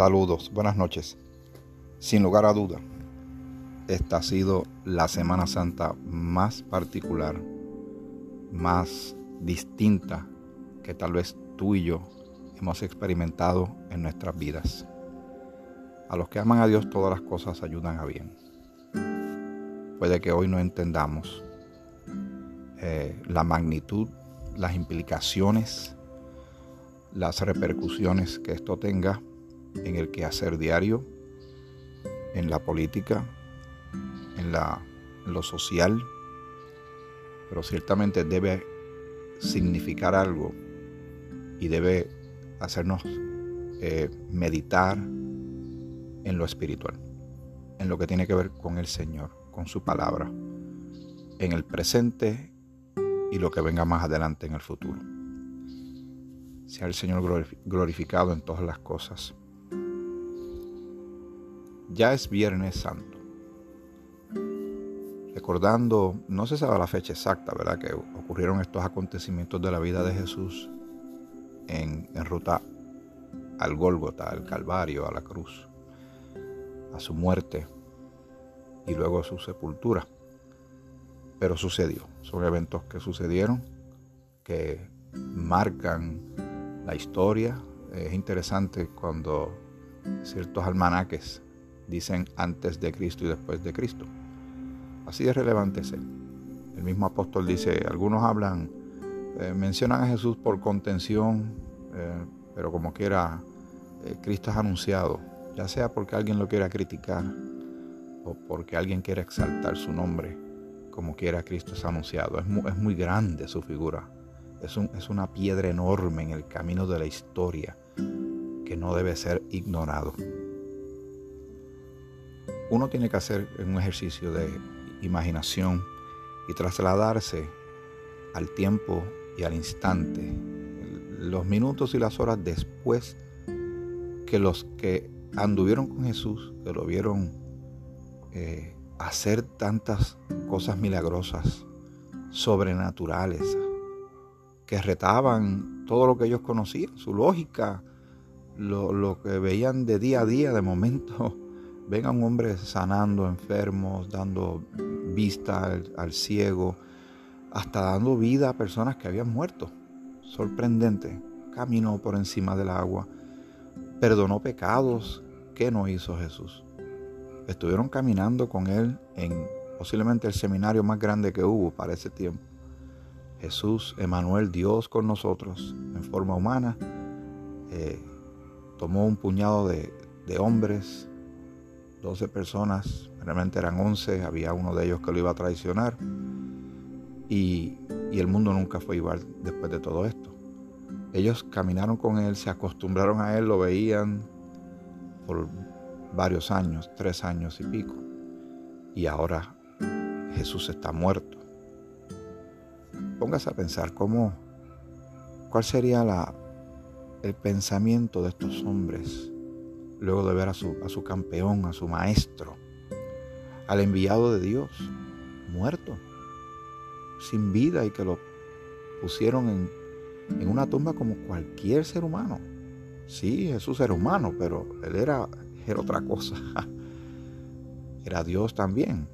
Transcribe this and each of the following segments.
Saludos, buenas noches. Sin lugar a duda, esta ha sido la Semana Santa más particular, más distinta que tal vez tú y yo hemos experimentado en nuestras vidas. A los que aman a Dios todas las cosas ayudan a bien. Puede que hoy no entendamos eh, la magnitud, las implicaciones, las repercusiones que esto tenga en el quehacer diario, en la política, en, la, lo social, pero ciertamente debe significar algo y debe hacernos eh, meditar en lo espiritual, en lo que tiene que ver con el Señor, con su palabra, en el presente y lo que venga más adelante en el futuro. Sea el Señor glorificado en todas las cosas. Ya es Viernes Santo. Recordando, no se sabe la fecha exacta, ¿verdad? Que ocurrieron estos acontecimientos de la vida de Jesús en, en ruta al Gólgota, al Calvario, a la cruz, a su muerte y luego a su sepultura. Pero sucedió. Son eventos que sucedieron, que marcan la historia. Es interesante cuando ciertos almanaques dicen antes de Cristo y después de Cristo. Así de relevante es él. El mismo apóstol dice, algunos hablan, eh, mencionan a Jesús por contención, eh, pero como quiera, eh, Cristo es anunciado, ya sea porque alguien lo quiera criticar o porque alguien quiera exaltar su nombre, como quiera Cristo es anunciado. Es muy, es grande su figura, es, es una piedra enorme en el camino de la historia que no debe ser ignorado uno tiene que hacer un ejercicio de imaginación y trasladarse al tiempo y al instante, los minutos y las horas después que los que anduvieron con Jesús, que lo vieron eh, hacer tantas cosas milagrosas, sobrenaturales, que retaban todo lo que ellos conocían, su lógica, lo, lo que veían de día a día, de momento Venga un hombre sanando enfermos, dando vista al, ciego, hasta dando vida a personas que habían muerto. Sorprendente. Caminó por encima del agua. Perdonó pecados. ¿Qué no hizo Jesús? Estuvieron caminando con él en posiblemente el seminario más grande que hubo para ese tiempo. Jesús, Emanuel, Dios con nosotros en forma humana, eh, tomó un puñado de hombres 12 personas, realmente eran 11, había uno de ellos que lo iba a traicionar y, el mundo nunca fue igual después de todo esto. Ellos caminaron con él, se acostumbraron a él, lo veían por varios años, tres años y pico. Y ahora Jesús está muerto. Póngase a pensar cómo, cuál sería el pensamiento de estos hombres luego de ver a su, a su campeón, a su maestro, al enviado de Dios, muerto, sin vida y que lo pusieron en, en una tumba como cualquier ser humano. Sí, Jesús era humano, pero él era, era otra cosa. Era Dios también.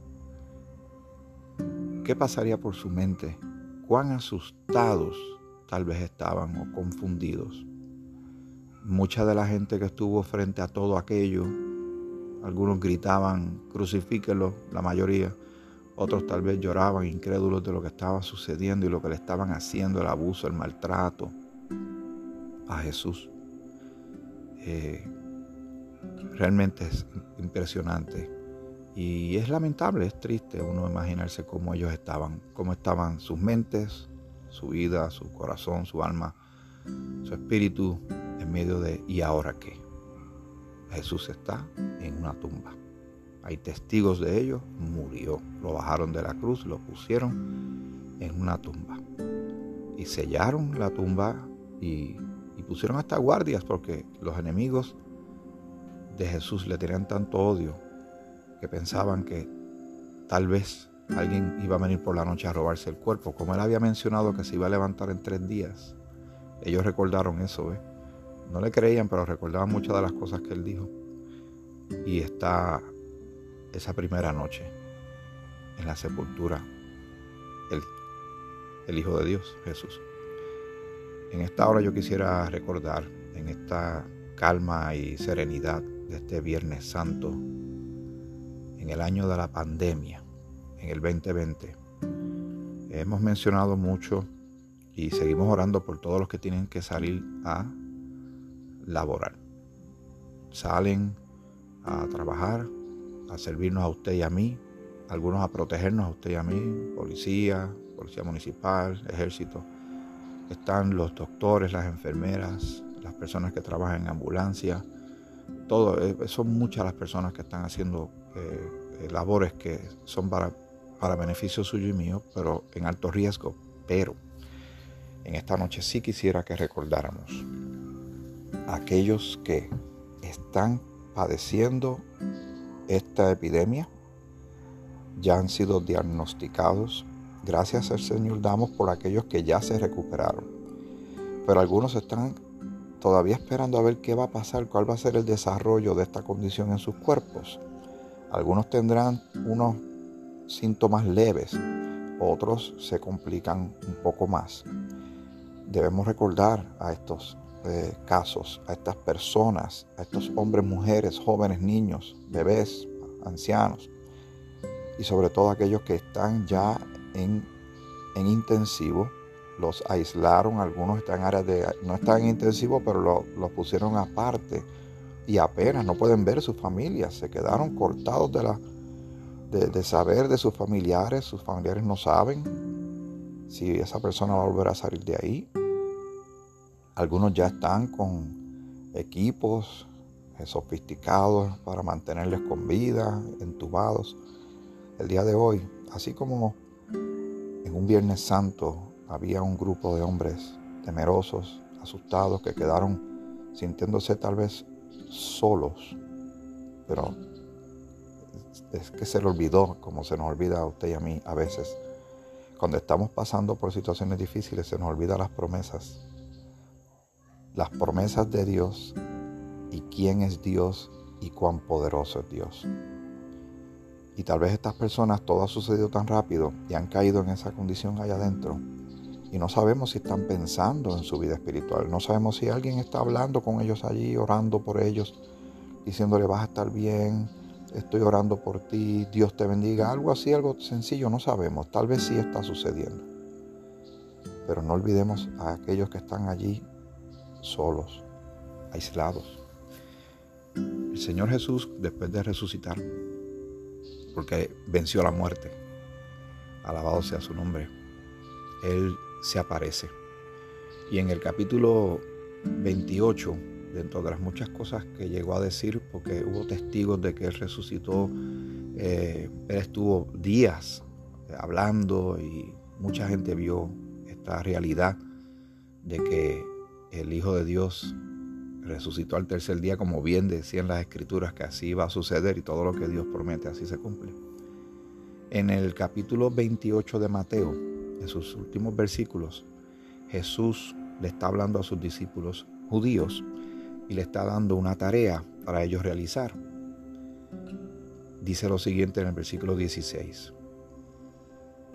¿Qué pasaría por su mente? ¿Cuán asustados tal vez estaban o confundidos? Mucha de la gente que estuvo frente a todo aquello, algunos gritaban, crucifíquelo, la mayoría, otros tal vez lloraban incrédulos de lo que estaba sucediendo y lo que le estaban haciendo, el abuso, el maltrato a Jesús. Eh, realmente es impresionante y es lamentable, es triste uno imaginarse cómo ellos estaban, cómo estaban sus mentes, su vida, su corazón, su alma, su espíritu medio de ¿y ahora qué? Jesús está en una tumba. Hay testigos de ello, murió. Lo bajaron de la cruz, lo pusieron en una tumba. Y sellaron la tumba y, pusieron hasta guardias porque los enemigos de Jesús le tenían tanto odio que pensaban que tal vez alguien iba a venir por la noche a robarse el cuerpo. Como él había mencionado que se iba a levantar en tres días, ellos recordaron eso. No le creían, pero recordaban muchas de las cosas que él dijo. Y está esa primera noche en la sepultura, el, el Hijo de Dios, Jesús. En esta hora yo quisiera recordar, en esta calma y serenidad de este Viernes Santo, en el año de la pandemia, en el 2020, hemos mencionado mucho y seguimos orando por todos los que tienen que salir a laborar. Salen a trabajar, a servirnos a usted y a mí, algunos a protegernos a usted y a mí, policía, policía municipal, ejército. Están los doctores, las enfermeras, las personas que trabajan en ambulancia, todo, eh, son muchas las personas que están haciendo eh, eh, labores que son para, para beneficio suyo y mío, pero en alto riesgo. Pero en esta noche sí quisiera que recordáramos aquellos que están padeciendo esta epidemia, ya han sido diagnosticados. Gracias al Señor damos por aquellos que ya se recuperaron. Pero algunos están todavía esperando a ver qué va a pasar, cuál va a ser el desarrollo de esta condición en sus cuerpos. Algunos tendrán unos síntomas leves, otros se complican un poco más. Debemos recordar a estos casos, a estas personas, a estos hombres, mujeres, jóvenes, niños, bebés, ancianos y sobre todo aquellos que están ya en, en intensivo los aislaron, algunos están en áreas de, no están en intensivo, pero los pusieron aparte y apenas no pueden ver sus familias, se quedaron cortados de, la, de, saber de sus familiares, sus familiares no saben si esa persona va a volver a salir de ahí. Algunos ya están con equipos sofisticados para mantenerles con vida, entubados. El día de hoy, así como en un Viernes Santo había un grupo de hombres temerosos, asustados, que quedaron sintiéndose tal vez solos, pero es que se le olvidó, como se nos olvida a usted y a mí a veces. Cuando estamos pasando por situaciones difíciles se nos olvida las promesas. Las promesas de Dios y quién es Dios y cuán poderoso es Dios. Y tal vez estas personas todo ha sucedido tan rápido y han caído en esa condición allá adentro y no sabemos si están pensando en su vida espiritual. No sabemos si alguien está hablando con ellos allí, orando por ellos, diciéndole vas a estar bien, estoy orando por ti, Dios te bendiga. Algo así, algo sencillo, no sabemos. Tal vez sí está sucediendo. Pero no olvidemos a aquellos que están allí solos, aislados. El Señor Jesús, después de resucitar, porque venció la muerte, alabado sea su nombre, Él se aparece. Y en el capítulo 28, dentro de las muchas cosas que llegó a decir, porque hubo testigos de que Él resucitó, eh, Él estuvo días hablando y mucha gente vio esta realidad de que el Hijo de Dios resucitó al tercer día, como bien decían las escrituras que así iba a suceder y todo lo que Dios promete así se cumple. En el capítulo 28 de Mateo, en sus últimos versículos, Jesús le está hablando a sus discípulos judíos y le está dando una tarea para ellos realizar. Dice lo siguiente en el versículo 16.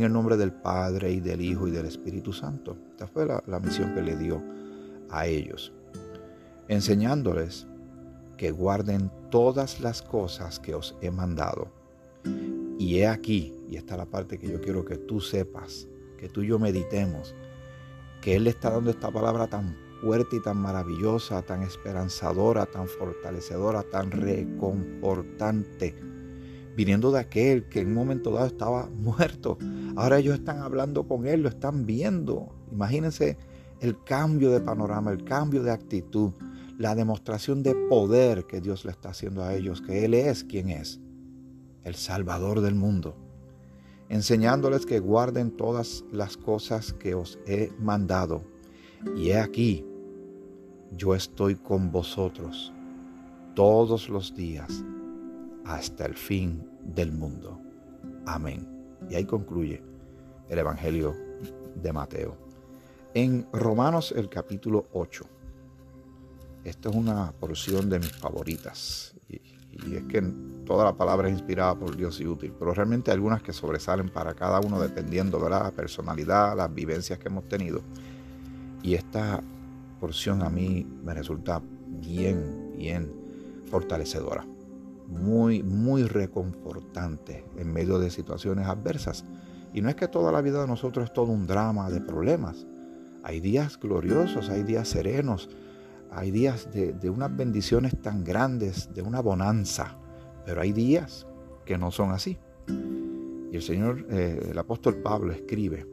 el nombre del Padre y del Hijo y del Espíritu Santo. Esta fue la, misión que le dio a ellos, enseñándoles que guarden todas las cosas que os he mandado. Y he aquí, y esta es la parte que yo quiero que tú sepas, que tú y yo meditemos, que Él le está dando esta palabra tan fuerte y tan maravillosa, tan esperanzadora, tan fortalecedora, tan reconfortante, viniendo de aquel que en un momento dado estaba muerto. Ahora ellos están hablando con Él, lo están viendo. Imagínense el cambio de panorama, el cambio de actitud. la demostración de poder que Dios le está haciendo a ellos, que Él es quien es, el Salvador del mundo, enseñándoles que guarden todas las cosas que os he mandado. Y he aquí, yo estoy con vosotros todos los días hasta el fin del mundo. Amén. Y ahí concluye el Evangelio de Mateo. En Romanos el capítulo 8. Esta es una porción de mis favoritas. Y, es que toda la palabra es inspirada por Dios y útil, pero realmente hay algunas que sobresalen para cada uno dependiendo de la personalidad, las vivencias que hemos tenido. Y esta porción a mí me resulta bien, bien fortalecedora, muy, muy reconfortante en medio de situaciones adversas. Y no es que toda la vida de nosotros es todo un drama de problemas. Hay días gloriosos, hay días serenos, hay días de, unas bendiciones tan grandes, de una bonanza, pero hay días que no son así. Y el Señor, eh, el apóstol Pablo escribe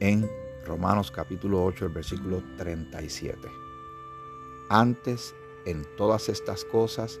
en Romanos capítulo 8, el versículo 37. Antes, en todas estas cosas,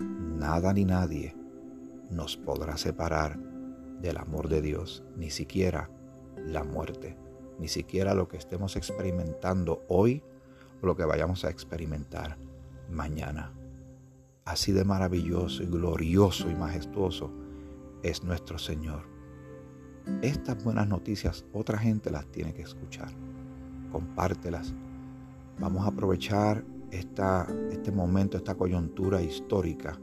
Nada ni nadie nos podrá separar del amor de Dios, ni siquiera la muerte, ni siquiera lo que estemos experimentando hoy o lo que vayamos a experimentar mañana. Así de maravilloso y glorioso y majestuoso es nuestro Señor estas buenas noticias otra gente las tiene que escuchar. Compártelas. Vamos a aprovechar esta, este momento, esta coyuntura histórica,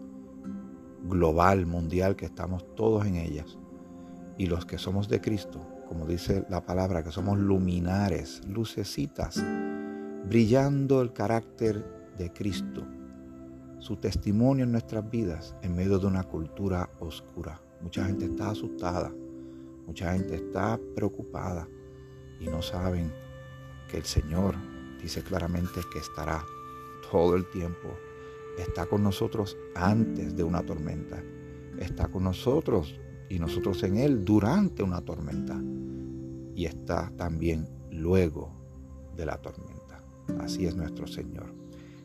global, mundial, que estamos todos en ellas. Y los que somos de Cristo, como dice la palabra, que somos luminares, lucecitas, brillando el carácter de Cristo, su testimonio en nuestras vidas en medio de una cultura oscura. Mucha gente está asustada Mucha gente está preocupada y no saben que el Señor dice claramente que estará todo el tiempo. Está con nosotros antes de una tormenta. Está con nosotros y nosotros en Él durante una tormenta. Y está también luego de la tormenta. Así es nuestro Señor.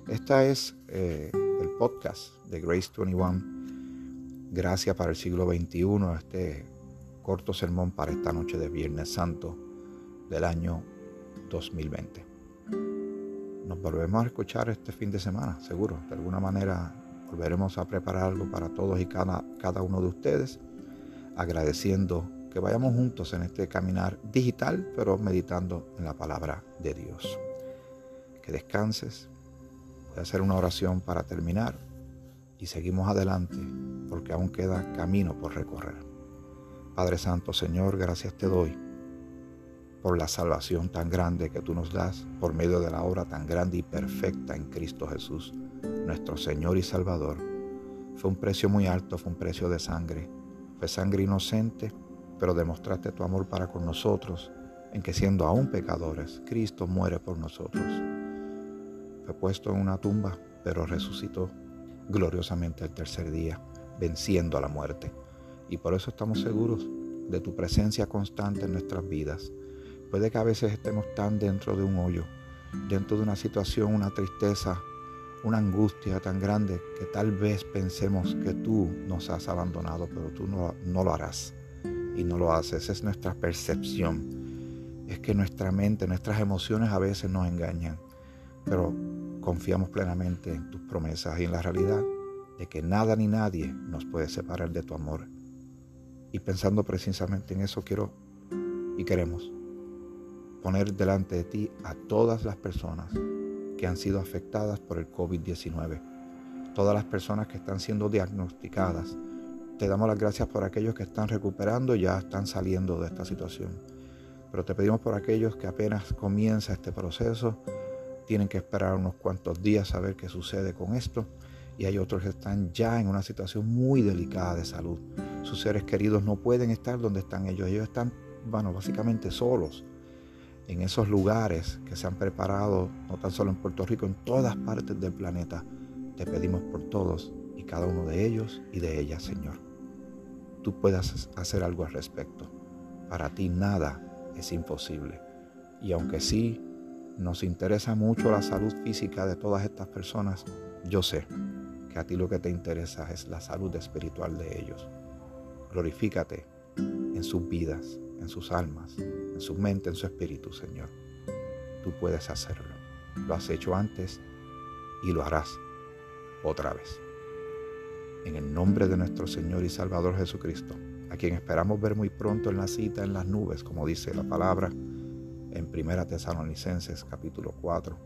Esta es eh, el podcast de Grace 21. Gracias para el siglo XXI. Este corto sermón para esta noche de Viernes Santo del año 2020. Nos volvemos a escuchar este fin de semana, seguro. De alguna manera volveremos a preparar algo para todos y cada, cada uno de ustedes, agradeciendo que vayamos juntos en este caminar digital, pero meditando en la palabra de Dios. Que descanses. Voy a hacer una oración para terminar y seguimos adelante porque aún queda camino por recorrer. Padre Santo, Señor, gracias te doy por la salvación tan grande que tú nos das por medio de la obra tan grande y perfecta en Cristo Jesús, nuestro Señor y Salvador. Fue un precio muy alto, fue un precio de sangre. Fue sangre inocente, pero demostraste tu amor para con nosotros, en que siendo aún pecadores, Cristo muere por nosotros. Fue puesto en una tumba, pero resucitó gloriosamente el tercer día, venciendo a la muerte y por eso estamos seguros de tu presencia constante en nuestras vidas. Puede que a veces estemos tan dentro de un hoyo, dentro de una situación, una tristeza, una angustia tan grande que tal vez pensemos que tú nos has abandonado, pero tú no, no lo harás y no lo haces. Esa es nuestra percepción. Es que nuestra mente, nuestras emociones a veces nos engañan, pero confiamos plenamente en tus promesas y en la realidad de que nada ni nadie nos puede separar de tu amor y pensando precisamente en eso, quiero y queremos poner delante de ti a todas las personas que han sido afectadas por el COVID-19, todas las personas que están siendo diagnosticadas. Te damos las gracias por aquellos que están recuperando y ya están saliendo de esta situación. Pero te pedimos por aquellos que apenas comienza este proceso, tienen que esperar unos cuantos días a ver qué sucede con esto y hay otros que están ya en una situación muy delicada de salud. Sus seres queridos no pueden estar donde están ellos. Ellos están, bueno, básicamente solos en esos lugares que se han preparado, no tan solo en Puerto Rico, en todas partes del planeta. Te pedimos por todos y cada uno de ellos y de ellas, Señor. Tú puedas hacer algo al respecto. Para ti nada es imposible. Y aunque sí nos interesa mucho la salud física de todas estas personas, yo sé que a ti lo que te interesa es la salud espiritual de ellos. Glorifícate en sus vidas, en sus almas, su mente, en su espíritu, Señor. Tú puedes hacerlo. Lo has hecho antes y lo harás otra vez. En el nombre de nuestro Señor y Salvador Jesucristo, a quien esperamos ver muy pronto en la cita en las nubes, como dice la palabra en Primera Tesalonicenses capítulo 4,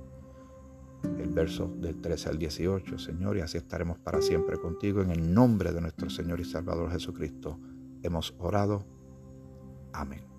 el verso del 13 al 18, Señor, y así estaremos para siempre contigo. En el nombre de nuestro Señor y Salvador Jesucristo hemos orado. Amén.